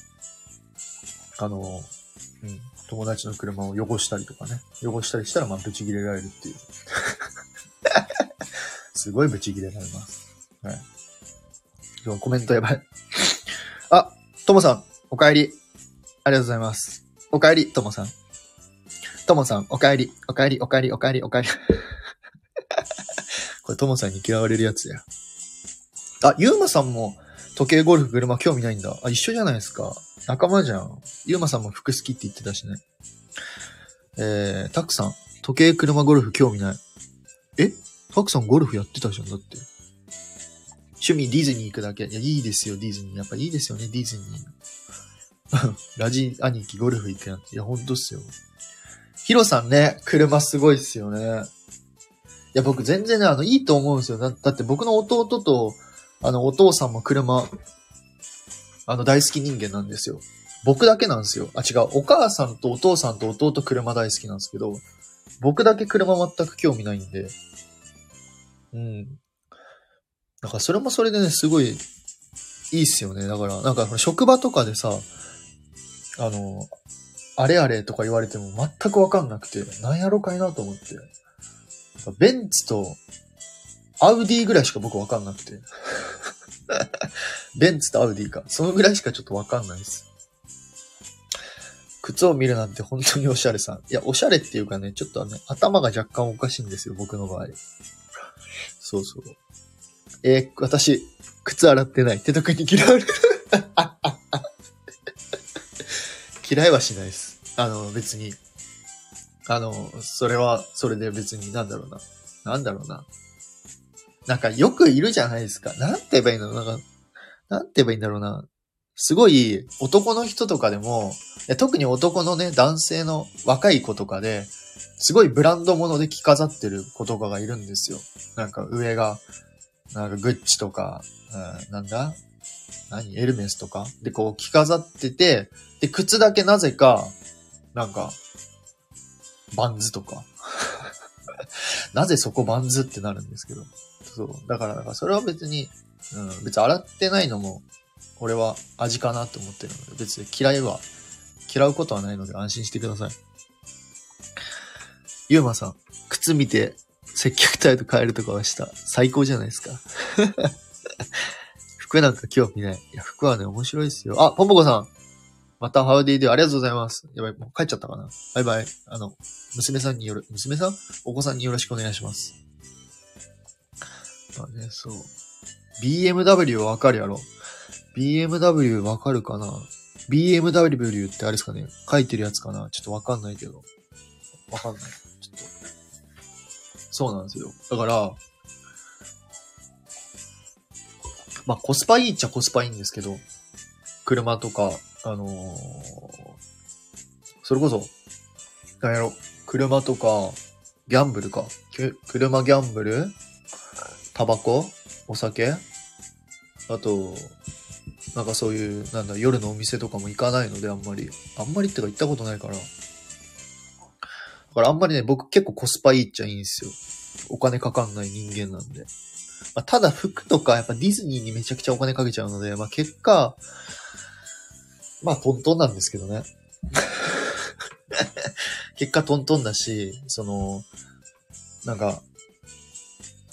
あの、うん、友達の車を汚したりとかね。汚したりしたら、まあ、ブチ切れられるっていう。すごいブチ切れられます。はい。でもコメントやばい。あ、ともさん、お帰り。ありがとうございます。お帰り、ともさん。ともさん、お帰り、お帰り、お帰り、お帰り、お帰り。これ、ともさんに嫌われるやつや。あ、ゆうまさんも、時計ゴルフ車興味ないんだ。あ、一緒じゃないですか。仲間じゃん。ゆうまさんも服好きって言ってたしね。えー、たくさん、時計車ゴルフ興味ない。え？たくさんゴルフやってたじゃん、だって。趣味ディズニー行くだけ。いや、いいですよ、ディズニー。やっぱいいですよね、ディズニー。ラジ兄貴ゴルフ行くなんて。いや、ほんとっすよ。ヒロさんね、車すごいっすよね。いや、僕全然ね、あの、いいと思うんですよ。だだって僕の弟と、あの、お父さんも車、あの、大好き人間なんですよ。僕だけなんですよ。あ、違う。お母さんとお父さんと弟車大好きなんですけど、僕だけ車全く興味ないんで。うん。だからそれもそれでね、すごいいいっすよね。だから、なんか職場とかでさ、あの、あれあれとか言われても全くわかんなくて、なんやろかいなと思って。ベンツとアウディぐらいしか僕わかんなくて。ベンツとアウディか。そのぐらいしかちょっとわかんないです。靴を見るなんて本当におしゃれさん。いや、おしゃれっていうかね、ちょっとね、頭が若干おかしいんですよ、僕の場合。そうそう。えー私、靴洗ってない。手得に嫌われる。嫌いはしないです。あの、別に。あの、それは、それで別に、なんだろうな。なんだろうな。なんかよくいるじゃないですか。なんて言えばいいの？なんか、なんて言えばいいんだろうな。すごい、男の人とかでも、特に男のね、男性の若い子とかで、すごいブランド物で着飾ってる子とかがいるんですよ。なんか上が、なんかグッチとか、うんなんだ？何？エルメスとか？でこう着飾ってて、で、靴だけなぜか、なんか、バンズとか。なぜそこバンズってなるんですけど。そう。だから、だからそれは別に、うん、別に洗ってないのも、俺は味かなと思ってるので、別に嫌いは、嫌うことはないので安心してください。ゆうまさん、靴見て接客態度変えるとかはした。最高じゃないですか。服なんか興味ない。いや、服はね、面白いですよ。あ、ポンポコさん。またハウディでありがとうございます。やばい、もう帰っちゃったかな。バイバイ。あの、娘さんによる、娘さん？お子さんによろしくお願いします。まあね、そう。BMW わかるやろ？BMW わかるかな ?BMW ってあれですかね？書いてるやつかな？ちょっとわかんないけど。わかんない。ちょっと。そうなんですよ。だから、まあコスパいいっちゃコスパいいんですけど、車とか、あのーそれこそ、なんやろ、車とか、ギャンブルか。車ギャンブル？タバコ？お酒？あと、なんかそういう、なんだ、夜のお店とかも行かないので、あんまり。あんまりってか行ったことないから。だからあんまりね、僕結構コスパいいっちゃいいんですよ。お金かかんない人間なんで。まあ、ただ服とかやっぱディズニーにめちゃくちゃお金かけちゃうので、まあ結果、まあトントンなんですけどね。結果トントンだし、その、なんか、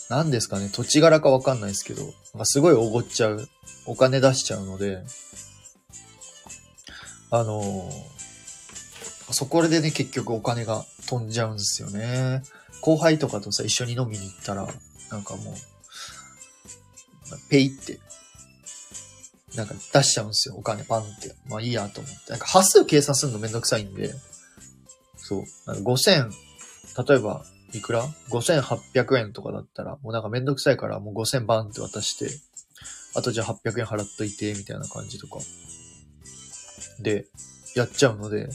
なんですかね、土地柄かわかんないですけど、なんかすごいおごっちゃう。お金出しちゃうので、あのーそこでね、結局お金が飛んじゃうんですよね。後輩とかとさ、一緒に飲みに行ったら、なんかもう、ペイって、なんか出しちゃうんですよ。お金パンって。まあいいやと思って。なんか端数計算するのめんどくさいんで、そう。なんか5000、例えば、いくら ?5800 円とかだったら、もうなんかめんどくさいから、もう5000バンって渡して、あとじゃあ800円払っといて、みたいな感じとか。で、やっちゃうので、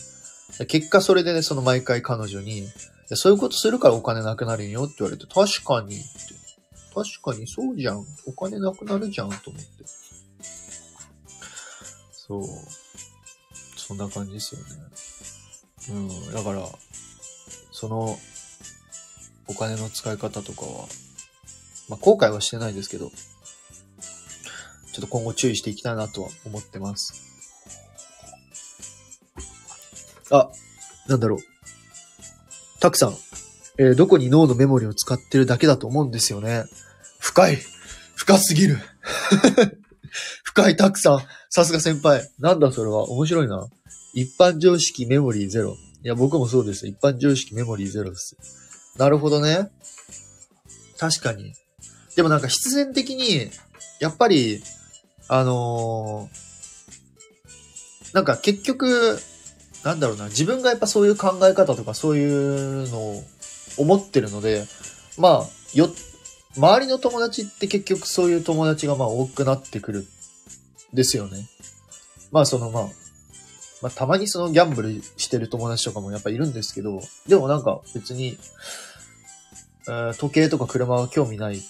結果それでね、その毎回彼女に、そういうことするからお金なくなるんよって言われて、確かにって。確かにそうじゃん。お金なくなるじゃんと思って。そう。そんな感じですよね。うん。だから、その、お金の使い方とかは、まあ、後悔はしてないですけど、ちょっと今後注意していきたいなとは思ってます。あ、なんだろう。たくさん、えーどこに脳のメモリを使ってるだけだと思うんですよね。深い深すぎる 深いたくさんさすが先輩なんだそれは面白いな。一般常識メモリーゼロ。いや、僕もそうです。一般常識メモリーゼロです。なるほどね。確かに。でもなんか必然的に、やっぱり、あのーなんか結局、なんだろうな、自分がやっぱそういう考え方とかそういうのを思ってるので、まあ、よ、周りの友達って結局そういう友達がまあ多くなってくる。ですよね。まあそのまあ、まあたまにそのギャンブルしてる友達とかもやっぱいるんですけど、でもなんか別に、え時計とか車は興味ない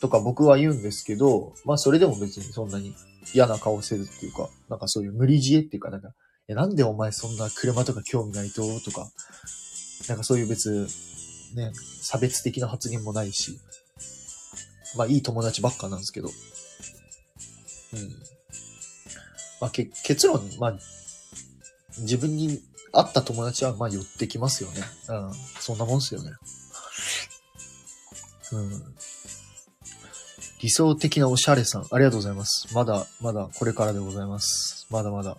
とか僕は言うんですけど、まあそれでも別にそんなに嫌な顔せずっていうか、なんかそういう無理知恵っていうかなんか、え、なんでお前そんな車とか興味ないととか、なんかそういう別、ね、差別的な発言もないし、まあいい友達ばっかなんですけど、うん。まあけ結論、まあ、自分に合った友達はまあ寄ってきますよね。うん。そんなもんっすよね。うん。理想的なおしゃれさん、ありがとうございます。まだ、まだこれからでございます。まだまだ。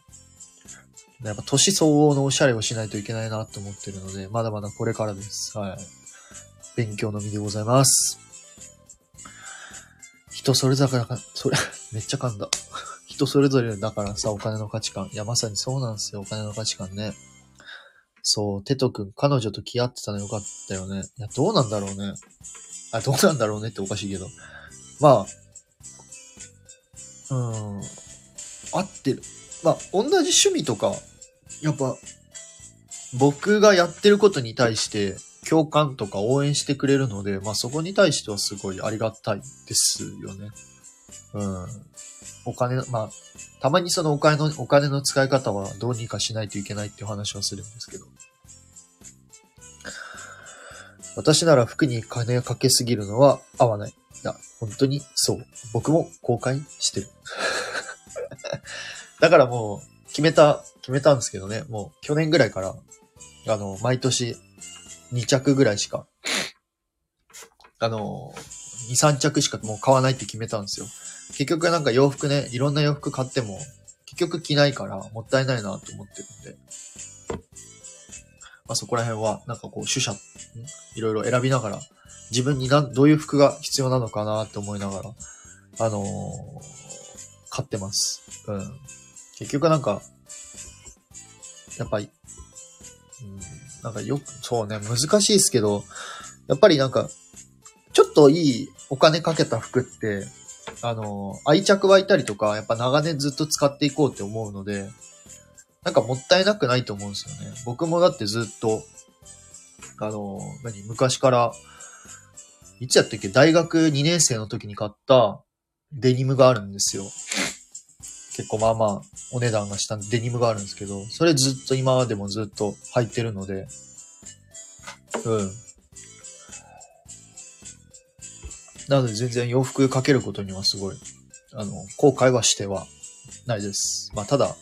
やっぱ年相応のおしゃれをしないといけないなと思ってるので、まだまだこれからです。はい。勉強の身でございます。人それぞれだから、それ、めっちゃ噛んだ。人それぞれだからさ、お金の価値観。いや、まさにそうなんですよ、お金の価値観ね。そう、テト君、彼女と気合ってたのよかったよね。いや、どうなんだろうね。あ、どうなんだろうねっておかしいけど。まあ、うん、合ってる。まあ、同じ趣味とか、やっぱ、僕がやってることに対して、共感とか応援してくれるので、まあそこに対してはすごいありがたいですよね。うん。お金、まあ、たまにそのお金の、お金の使い方はどうにかしないといけないっていう話はするんですけど。私なら服に金をかけすぎるのは合わない。いや、本当にそう。僕も後悔してる。だからもう、決めた、決めたんですけどね。もう、去年ぐらいから、あの、毎年、2着ぐらいしか、あの、2、3着しかもう買わないって決めたんですよ。結局なんか洋服ね、いろんな洋服買っても、結局着ないからもったいないなと思ってるんで。まあそこら辺は、なんかこう、取捨、いろいろ選びながら、自分にな、どういう服が必要なのかなって思いながら、あのー買ってます。うん。結局なんか、やっぱり、うん、なんかよく、そうね、難しいですけど、やっぱりなんか、ちょっといいお金かけた服って、あの、愛着湧いたりとか、やっぱ長年ずっと使っていこうって思うので、なんかもったいなくないと思うんですよね。僕もだってずっと、あの、何、昔から、いつやったっけ大学2年生の時に買ったデニムがあるんですよ。結構まあまあお値段がしたデニムがあるんですけど、それずっと今までもずっと履いてるので、うん。なので全然洋服かけることにはすごい、あの、後悔はしてはないです。まあただ、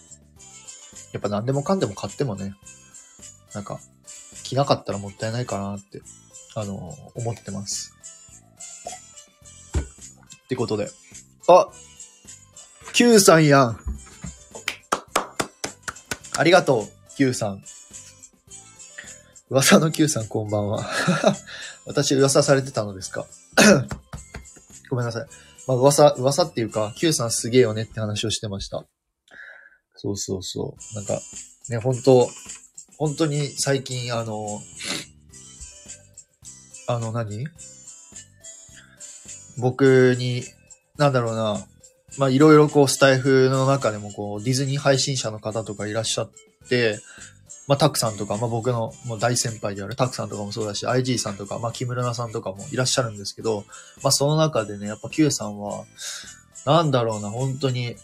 やっぱ何でもかんでも買ってもね、なんか、着なかったらもったいないかなって、あの、思ってます。ってことで。あ !Q さんやんありがとう !Q さん。噂の Q さんこんばんは。私噂されてたのですか？ごめんなさい。まあ噂、噂っていうか、Q さんすげえよねって話をしてました。そうそうそう。なんか、ね、本当本当に最近あの、あの何？僕に、なんだろうな、まあいろいろこうスタイフの中でもこうディズニー配信者の方とかいらっしゃって、まあタクさんとか、まあ僕のもう大先輩であるタクさんとかもそうだし、IG さんとか、まあ木村さんとかもいらっしゃるんですけど、まあその中でね、やっぱ Q さんは、なんだろうな、本当に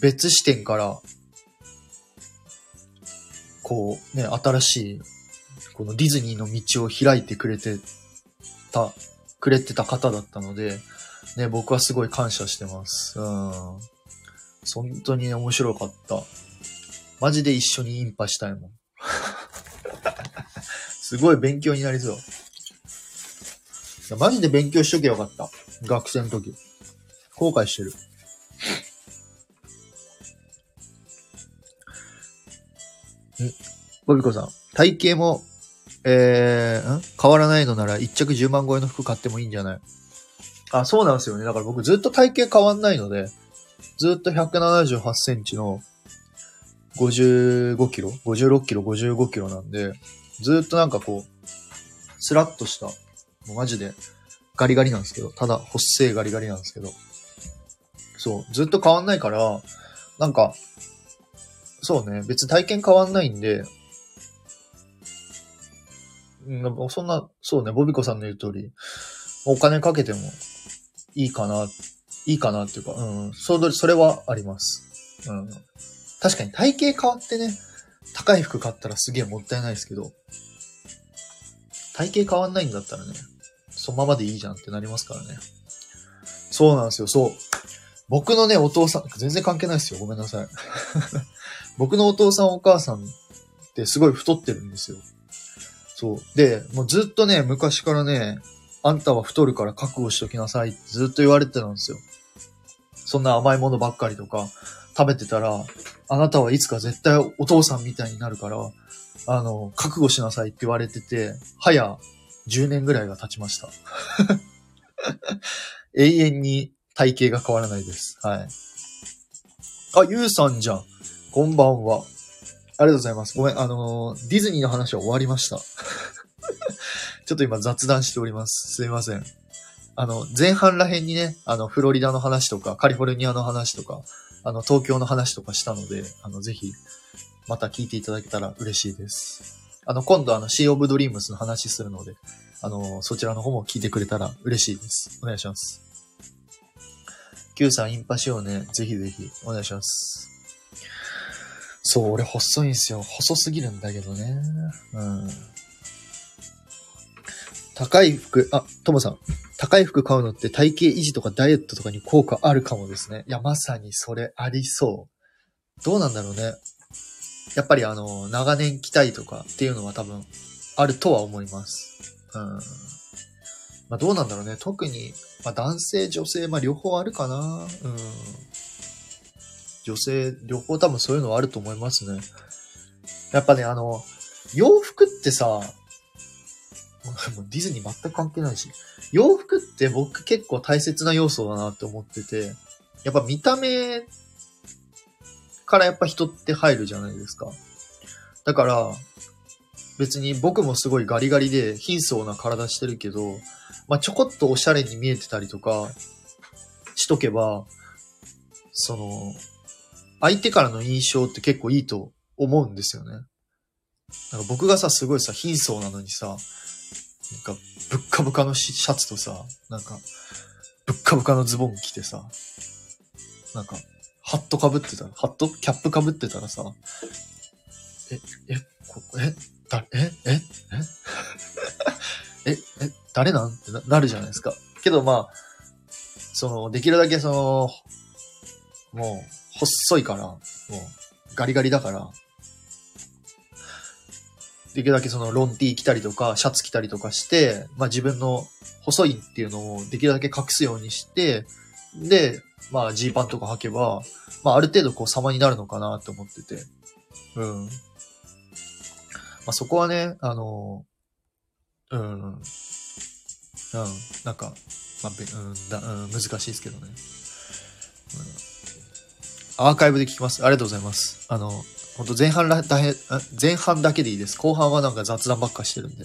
別視点から、こうね、新しい、このディズニーの道を開いてくれてた、くれてた方だったので、ね、僕はすごい感謝してます。うん。本当に面白かった。マジで一緒にインパしたいもん。すごい勉強になりそう。マジで勉強しとけばよかった。学生の時。後悔してる。んボビコさん。体型も、えー、ん？変わらないのなら一着10万超えの服買ってもいいんじゃない？あ、そうなんですよね。だから僕ずっと体型変わんないので、ずっと178センチの55キロ ?56 キロ、55キロなんで、ずっとなんかこう、スラッとした、もうマジでガリガリなんですけど、ただ、細いガリガリなんですけど、そう、ずっと変わんないから、なんか、そうね、別に体験変わんないんで、うん、そんな、そうね、ボビコさんの言う通り、お金かけてもいいかな、いいかなっていうか、うん、それ、それはあります。うん。確かに体型変わってね、高い服買ったらすげえもったいないですけど、体型変わんないんだったらね、そのままでいいじゃんってなりますからね。そうなんですよ、そう。僕のね、お父さん、全然関係ないですよ。ごめんなさい。僕のお父さんお母さんってすごい太ってるんですよ。そう。で、もうずっとね、昔からね、あんたは太るから覚悟しときなさいってずっと言われてたんですよ。そんな甘いものばっかりとか食べてたら、あなたはいつか絶対お父さんみたいになるから、あの、覚悟しなさいって言われてて、早10年ぐらいが経ちました。永遠に体型が変わらないです。はい。あ、ゆうさんじゃん。こんばんは。ありがとうございます。ごめん、あのディズニーの話は終わりました。ちょっと今雑談しております。すいません。あの、前半ら辺にね、あの、フロリダの話とか、カリフォルニアの話とか、あの、東京の話とかしたので、あの、ぜひ、また聞いていただけたら嬉しいです。あの、今度、あの、シー・オブ・ドリームスの話するので、あの、そちらの方も聞いてくれたら嬉しいです。お願いします。Q さん、インパしようね。ぜひぜひ、お願いします。そう、俺細いんすよ。細すぎるんだけどね。うん。高い服、あ、ともさん。高い服買うのって体型維持とかダイエットとかに効果あるかもですね。いや、まさにそれありそう。どうなんだろうね。やっぱりあの、長年着たいとかっていうのは多分あるとは思います。うん。まあどうなんだろうね。特に、まあ男性、女性、まあ両方あるかな。うん。女性、両方多分そういうのはあると思いますね。やっぱね、あの、洋服ってさ、ディズニー全く関係ないし、洋服って僕結構大切な要素だなって思ってて、やっぱ見た目からやっぱ人って入るじゃないですか。だから、別に僕もすごいガリガリで貧相な体してるけど、まあ、ちょこっとおしゃれに見えてたりとかしとけば、その、相手からの印象って結構いいと思うんですよね。なんか僕がさ、すごいさ、貧相なのにさ、なんか、ぶっかぶかのシャツとさ、なんか、ぶっかぶかのズボン着てさ、なんか、ハットかぶってたら、ハットキャップかぶってたらさ、え、え、こえ、だ、え、え、え、え、え、誰なん？ってななるじゃないですか。けどまあ、その、できるだけその、もう、細いから、もう、ガリガリだから、できるだけそのロンティー着たりとか、シャツ着たりとかして、まあ自分の細いっていうのをできるだけ隠すようにして、で、まあジーパンとか履けば、まあある程度こう様になるのかなって思ってて。うん。まあそこはね、あの、うん、うん、なんか、まあ、うんだうん、難しいですけどね。うん、アーカイブで聞きます。ありがとうございます。あの、本当前半らだへ、前半だけでいいです。後半はなんか雑談ばっかしてるんで。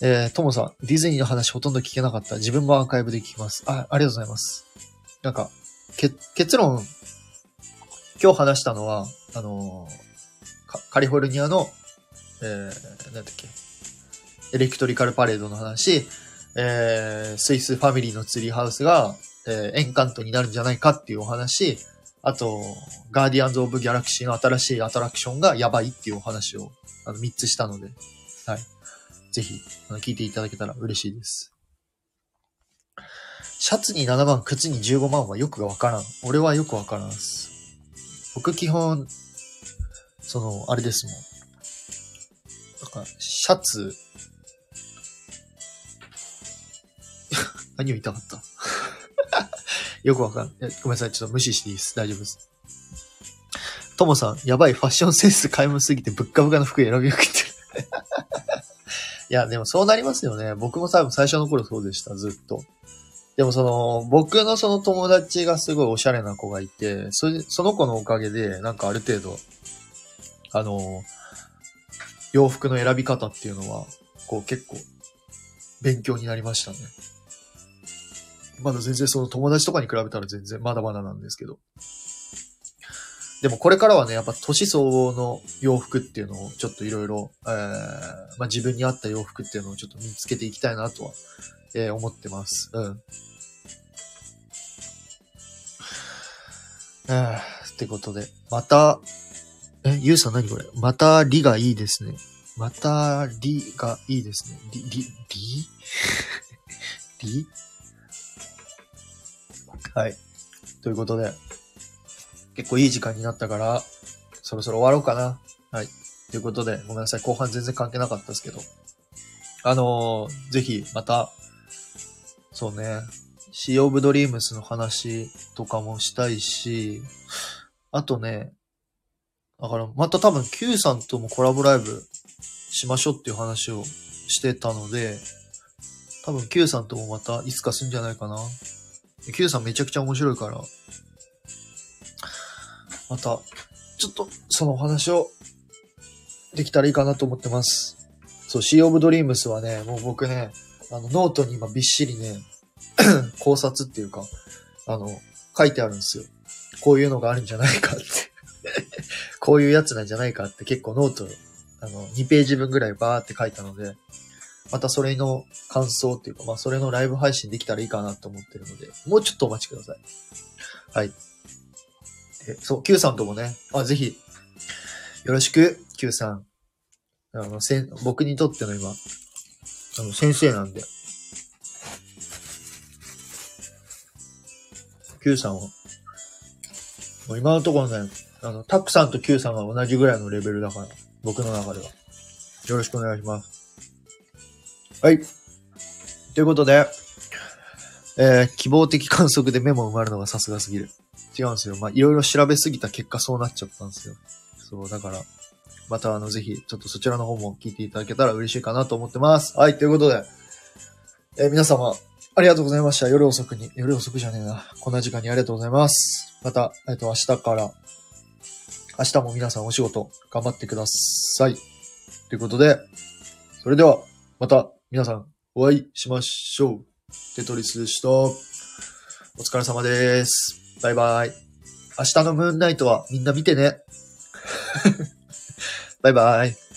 えー、ともさん、ディズニーの話ほとんど聞けなかった。自分もアーカイブで聞きます。あ、ありがとうございます。なんか、け、結論、今日話したのは、あのーカカリフォルニアの、えー、なんだっけ、エレクトリカルパレードの話、えー、スイスファミリーのツリーハウスが、えー、エンカントになるんじゃないかっていうお話、あと、ガーディアンズ・オブ・ギャラクシーの新しいアトラクションがやばいっていうお話を、あの、3つしたので、はい。ぜひ、あの聞いていただけたら嬉しいです。シャツに7万、靴に15万はよくわからん。俺はよくわからんす。僕基本、その、あれですもん。なんか、シャツ、何を言いたかった？よくわかんない。ごめんなさい。ちょっと無視していいです。大丈夫です。ともさん、やばい、ファッションセンス買い物すぎてぶっかぶかの服選びまくってる。いや、でもそうなりますよね。僕も多分最初の頃そうでした、ずっと。でもその、僕のその友達がすごいおしゃれな子がいて、そその子のおかげで、なんかある程度、あの、洋服の選び方っていうのは、こう結構、勉強になりましたね。まだ全然その友達とかに比べたら全然まだまだなんですけど。でもこれからはね、やっぱ年相応の洋服っていうのをちょっといろいろ、えー、まあ自分に合った洋服っていうのをちょっと見つけていきたいなとは、えー、思ってます。うん。えー、ってことで、また、え、ゆうさん何これ？またりがいいですね。またりがいいですね。り、り、り？り？はい。ということで、結構いい時間になったから、そろそろ終わろうかな。はい。ということで、ごめんなさい。後半全然関係なかったですけど。あのーぜひ、また、そうね、シー・オブ・ドリームスの話とかもしたいし、あとね、だから、また多分 Q さんともコラボライブしましょうっていう話をしてたので、多分 Q さんともまたいつかすんじゃないかな。Q さんめちゃくちゃ面白いから、また、ちょっとそのお話をできたらいいかなと思ってます。そう、 Sea of Dreams はね、もう僕ね、あの、ノートに今びっしりね、考察っていうか、あの、書いてあるんですよ。こういうのがあるんじゃないかって。こういうやつなんじゃないかって結構ノート、あの、2ページ分ぐらいバーって書いたので、またそれの感想っていうか、まあそれのライブ配信できたらいいかなと思ってるので、もうちょっとお待ちください。はい。えそう、Q さんともね、あ、ぜひ、よろしく、Q さん。あの、せん、僕にとっての今、あの、先生なんで。Q さんは、もう今のところね、あの、タックさんと Q さんが同じぐらいのレベルだから、僕の中では。よろしくお願いします。はい。ということで、えー、希望的観測でメモ埋まるのがさすがすぎる。違うんですよ。まあ、いろいろ調べすぎた結果そうなっちゃったんですよ。そう、だから、またあの、ぜひ、ちょっとそちらの方も聞いていただけたら嬉しいかなと思ってます。はい、ということで、えー皆様、ありがとうございました。夜遅くに、夜遅くじゃねえな。こんな時間にありがとうございます。また、えっ、と、明日から、明日も皆さんお仕事頑張ってください。ということで、それでは、また皆さんお会いしましょう。テトリスでした。お疲れ様です。バイバイ。明日のムーンナイトはみんな見てね。バイバイ。